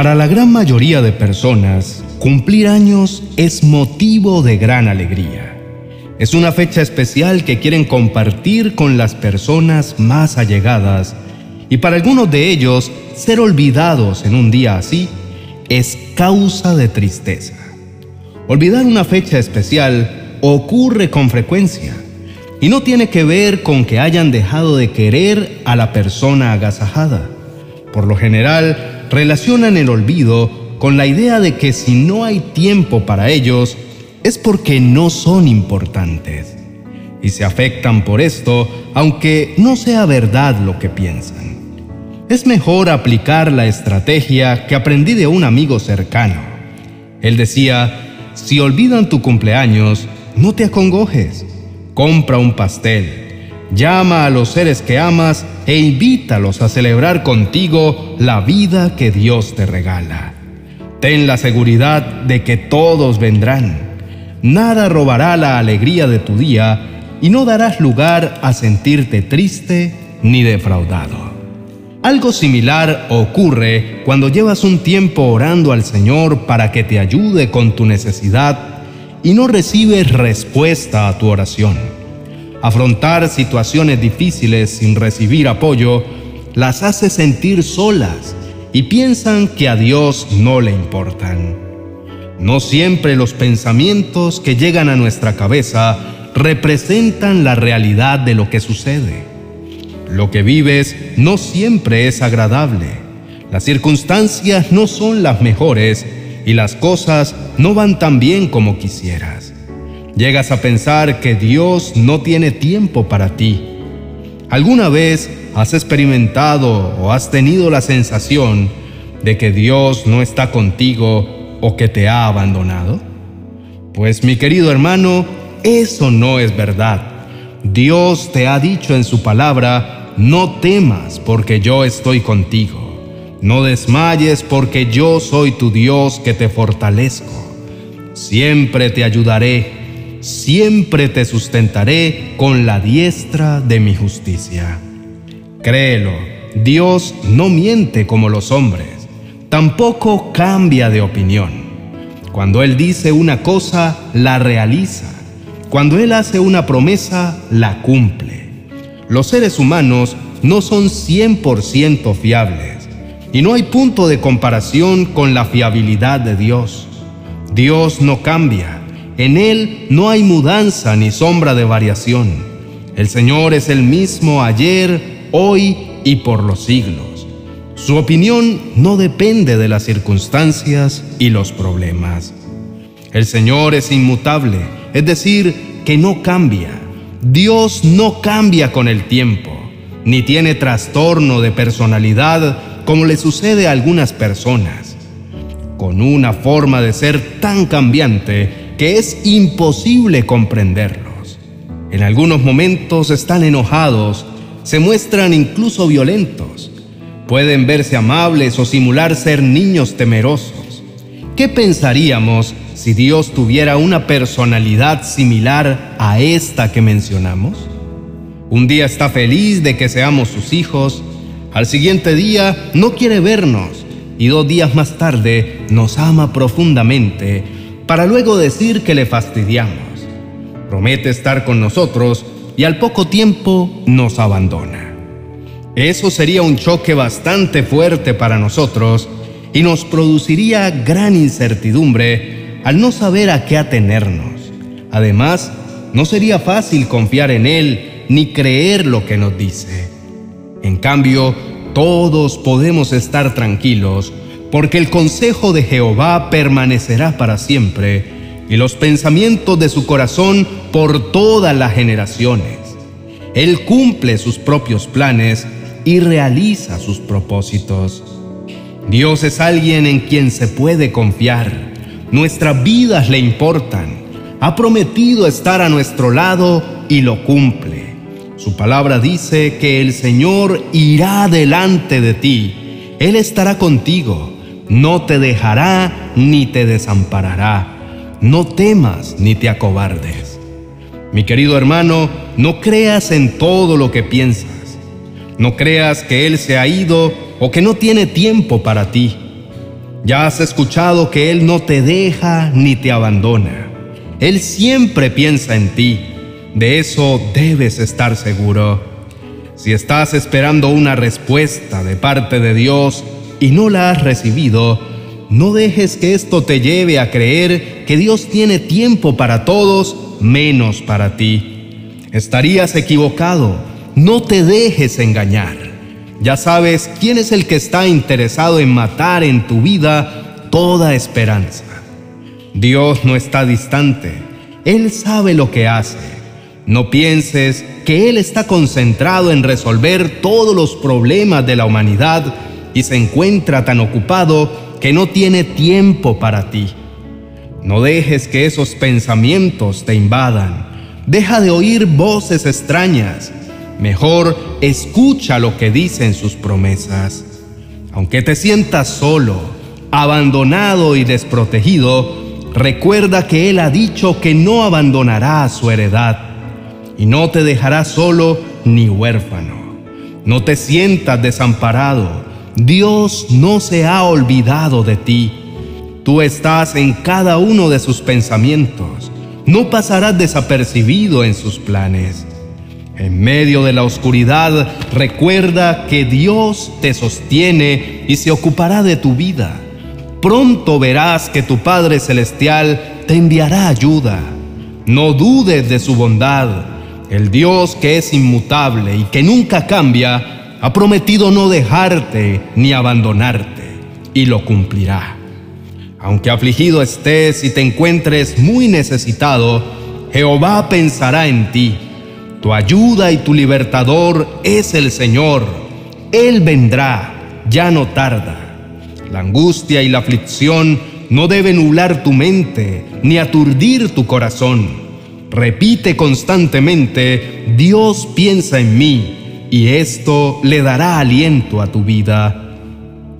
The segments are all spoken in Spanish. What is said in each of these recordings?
Para la gran mayoría de personas, cumplir años es motivo de gran alegría. Es una fecha especial que quieren compartir con las personas más allegadas y para algunos de ellos ser olvidados en un día así es causa de tristeza. Olvidar una fecha especial ocurre con frecuencia y no tiene que ver con que hayan dejado de querer a la persona agasajada. Por lo general, relacionan el olvido con la idea de que si no hay tiempo para ellos, es porque no son importantes. Y se afectan por esto, aunque no sea verdad lo que piensan. Es mejor aplicar la estrategia que aprendí de un amigo cercano. Él decía, si olvidan tu cumpleaños, no te acongojes compra un pastel, llama a los seres que amas e invítalos a celebrar contigo la vida que Dios te regala. Ten la seguridad de que todos vendrán. Nada robará la alegría de tu día y no darás lugar a sentirte triste ni defraudado. Algo similar ocurre cuando llevas un tiempo orando al Señor para que te ayude con tu necesidad y no recibes respuesta a tu oración. Afrontar situaciones difíciles sin recibir apoyo las hace sentir solas y piensan que a Dios no le importan. No siempre los pensamientos que llegan a nuestra cabeza representan la realidad de lo que sucede. Lo que vives no siempre es agradable. Las circunstancias no son las mejores y las cosas no van tan bien como quisieras. Llegas a pensar que Dios no tiene tiempo para ti. ¿Alguna vez has experimentado o has tenido la sensación de que Dios no está contigo o que te ha abandonado? Pues mi querido hermano, eso no es verdad. Dios te ha dicho en su palabra, no temas porque yo estoy contigo. No desmayes porque yo soy tu Dios que te fortalezco. Siempre te ayudaré, siempre te sustentaré con la diestra de mi justicia. Créelo, Dios no miente como los hombres, tampoco cambia de opinión. Cuando Él dice una cosa, la realiza. Cuando Él hace una promesa, la cumple. Los seres humanos no son 100% fiables y no hay punto de comparación con la fiabilidad de Dios. Dios no cambia, en Él no hay mudanza ni sombra de variación. El Señor es el mismo ayer, hoy y por los siglos. Su opinión no depende de las circunstancias y los problemas. El Señor es inmutable, es decir, que no cambia. Dios no cambia con el tiempo, ni tiene trastorno de personalidad como le sucede a algunas personas, con una forma de ser tan cambiante que es imposible comprenderlos. En algunos momentos están enojados, se muestran incluso violentos, pueden verse amables o simular ser niños temerosos. ¿Qué pensaríamos si Dios tuviera una personalidad similar a esta que mencionamos? Un día está feliz de que seamos sus hijos al siguiente día no quiere vernos y dos días más tarde nos ama profundamente para luego decir que le fastidiamos. Promete estar con nosotros y al poco tiempo nos abandona. Eso sería un choque bastante fuerte para nosotros y nos produciría gran incertidumbre al no saber a qué atenernos. Además, no sería fácil confiar en Él ni creer lo que nos dice. En cambio, todos podemos estar tranquilos porque el consejo de Jehová permanecerá para siempre y los pensamientos de su corazón por todas las generaciones. Él cumple sus propios planes y realiza sus propósitos. Dios es alguien en quien se puede confiar. Nuestras vidas le importan. Ha prometido estar a nuestro lado y lo cumple. Su palabra dice que el Señor irá delante de ti. Él estará contigo. No te dejará ni te desamparará. No temas ni te acobardes. Mi querido hermano, no creas en todo lo que piensas. No creas que Él se ha ido o que no tiene tiempo para ti. Ya has escuchado que Él no te deja ni te abandona. Él siempre piensa en ti. De eso debes estar seguro. Si estás esperando una respuesta de parte de Dios y no la has recibido, no dejes que esto te lleve a creer que Dios tiene tiempo para todos menos para ti. Estarías equivocado. No te dejes engañar. Ya sabes quién es el que está interesado en matar en tu vida toda esperanza. Dios no está distante. Él sabe lo que hace. No pienses que Él está concentrado en resolver todos los problemas de la humanidad y se encuentra tan ocupado que no tiene tiempo para ti. No dejes que esos pensamientos te invadan. Deja de oír voces extrañas. Mejor escucha lo que dicen sus promesas. Aunque te sientas solo, abandonado y desprotegido, recuerda que Él ha dicho que no abandonará a su heredad y no te dejará solo ni huérfano. No te sientas desamparado. Dios no se ha olvidado de ti. Tú estás en cada uno de sus pensamientos. No pasarás desapercibido en sus planes. En medio de la oscuridad, recuerda que Dios te sostiene y se ocupará de tu vida. Pronto verás que tu Padre Celestial te enviará ayuda. No dudes de su bondad. El Dios que es inmutable y que nunca cambia, ha prometido no dejarte ni abandonarte, y lo cumplirá. Aunque afligido estés y te encuentres muy necesitado, Jehová pensará en ti. Tu ayuda y tu libertador es el Señor. Él vendrá, ya no tarda. La angustia y la aflicción no deben nublar tu mente ni aturdir tu corazón. Repite constantemente, Dios piensa en mí, y esto le dará aliento a tu vida.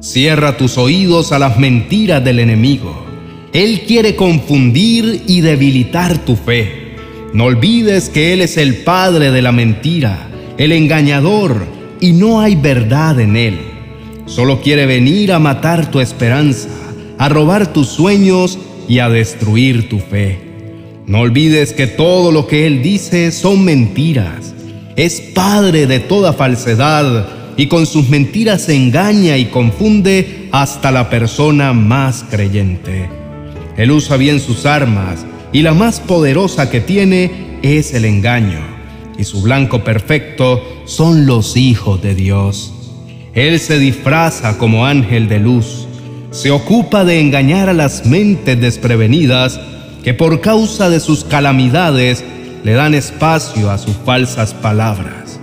Cierra tus oídos a las mentiras del enemigo. Él quiere confundir y debilitar tu fe. No olvides que Él es el padre de la mentira, el engañador, y no hay verdad en Él. Solo quiere venir a matar tu esperanza, a robar tus sueños y a destruir tu fe. No olvides que todo lo que Él dice son mentiras. Es padre de toda falsedad y con sus mentiras engaña y confunde hasta la persona más creyente. Él usa bien sus armas y la más poderosa que tiene es el engaño, y su blanco perfecto son los hijos de Dios. Él se disfraza como ángel de luz, se ocupa de engañar a las mentes desprevenidas que por causa de sus calamidades le dan espacio a sus falsas palabras.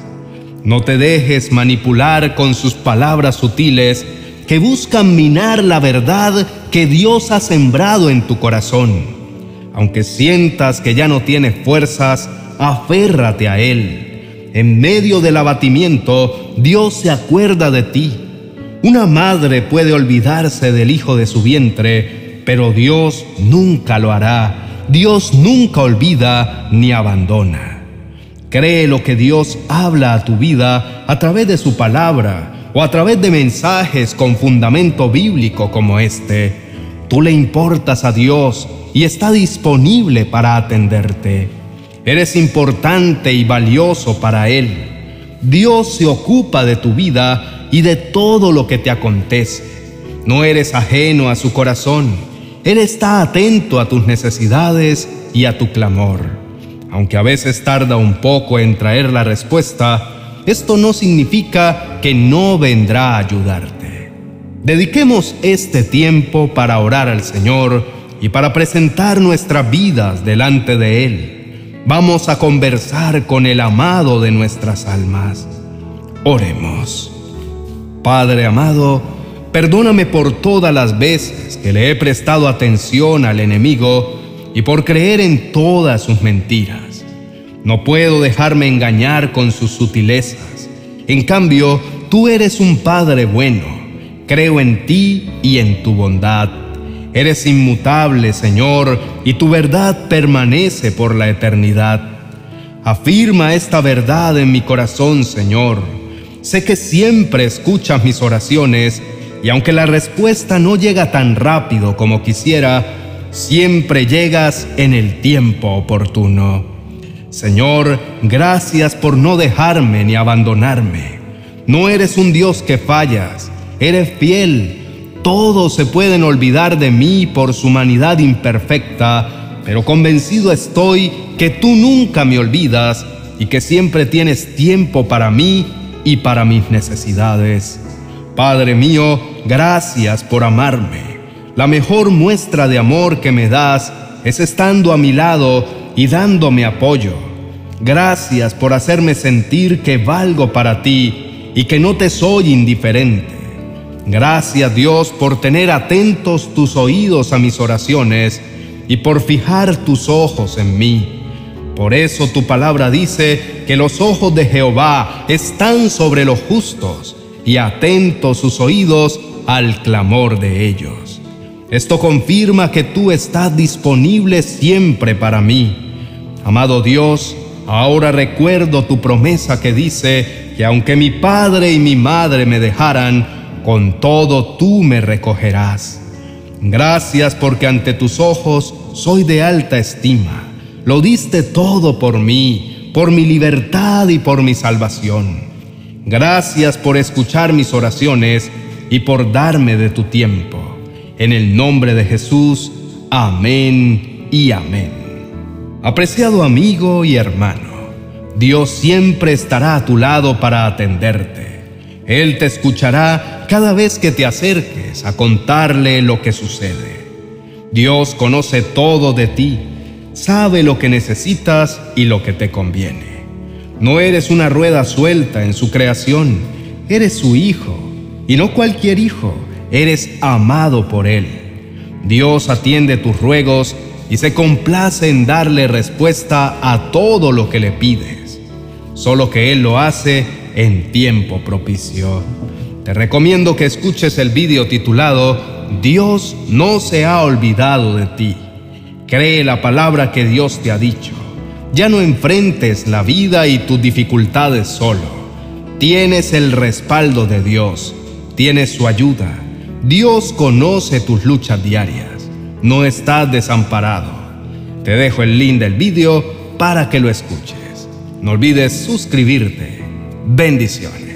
No te dejes manipular con sus palabras sutiles que buscan minar la verdad que Dios ha sembrado en tu corazón. Aunque sientas que ya no tienes fuerzas, aférrate a Él. En medio del abatimiento, Dios se acuerda de ti. Una madre puede olvidarse del hijo de su vientre, pero Dios nunca lo hará. Dios nunca olvida ni abandona. Cree lo que Dios habla a tu vida a través de su palabra o a través de mensajes con fundamento bíblico como este. Tú le importas a Dios y está disponible para atenderte. Eres importante y valioso para Él. Dios se ocupa de tu vida y de todo lo que te acontece. No eres ajeno a su corazón. Él está atento a tus necesidades y a tu clamor. Aunque a veces tarda un poco en traer la respuesta, esto no significa que no vendrá a ayudarte. Dediquemos este tiempo para orar al Señor y para presentar nuestras vidas delante de Él. Vamos a conversar con el amado de nuestras almas. Oremos. Padre amado, perdóname por todas las veces que le he prestado atención al enemigo y por creer en todas sus mentiras. No puedo dejarme engañar con sus sutilezas. En cambio, tú eres un Padre bueno. Creo en ti y en tu bondad. Eres inmutable, Señor, y tu verdad permanece por la eternidad. Afirma esta verdad en mi corazón, Señor. Sé que siempre escuchas mis oraciones y aunque la respuesta no llega tan rápido como quisiera, siempre llegas en el tiempo oportuno. Señor, gracias por no dejarme ni abandonarme. No eres un Dios que fallas, eres fiel. Todos se pueden olvidar de mí por su humanidad imperfecta, pero convencido estoy que tú nunca me olvidas y que siempre tienes tiempo para mí y para mis necesidades. Padre mío, gracias por amarme. La mejor muestra de amor que me das es estando a mi lado y dándome apoyo. Gracias por hacerme sentir que valgo para ti y que no te soy indiferente. Gracias Dios por tener atentos tus oídos a mis oraciones y por fijar tus ojos en mí. Por eso tu palabra dice que los ojos de Jehová están sobre los justos y atentos sus oídos al clamor de ellos. Esto confirma que tú estás disponible siempre para mí. Amado Dios, ahora recuerdo tu promesa que dice que aunque mi padre y mi madre me dejaran, con todo tú me recogerás. Gracias porque ante tus ojos soy de alta estima lo diste todo por mí, por mi libertad y por mi salvación. Gracias por escuchar mis oraciones y por darme de tu tiempo. En el nombre de Jesús, amén y amén. Apreciado amigo y hermano, Dios siempre estará a tu lado para atenderte. Él te escuchará cada vez que te acerques a contarle lo que sucede. Dios conoce todo de ti sabe lo que necesitas y lo que te conviene. No eres una rueda suelta en su creación, eres su hijo, y no cualquier hijo, eres amado por él. Dios atiende tus ruegos y se complace en darle respuesta a todo lo que le pides, solo que Él lo hace en tiempo propicio. Te recomiendo que escuches el vídeo titulado Dios no se ha olvidado de ti Cree la palabra que Dios te ha dicho. Ya no enfrentes la vida y tus dificultades solo. Tienes el respaldo de Dios. Tienes su ayuda. Dios conoce tus luchas diarias. No estás desamparado. Te dejo el link del vídeo para que lo escuches. No olvides suscribirte. Bendiciones.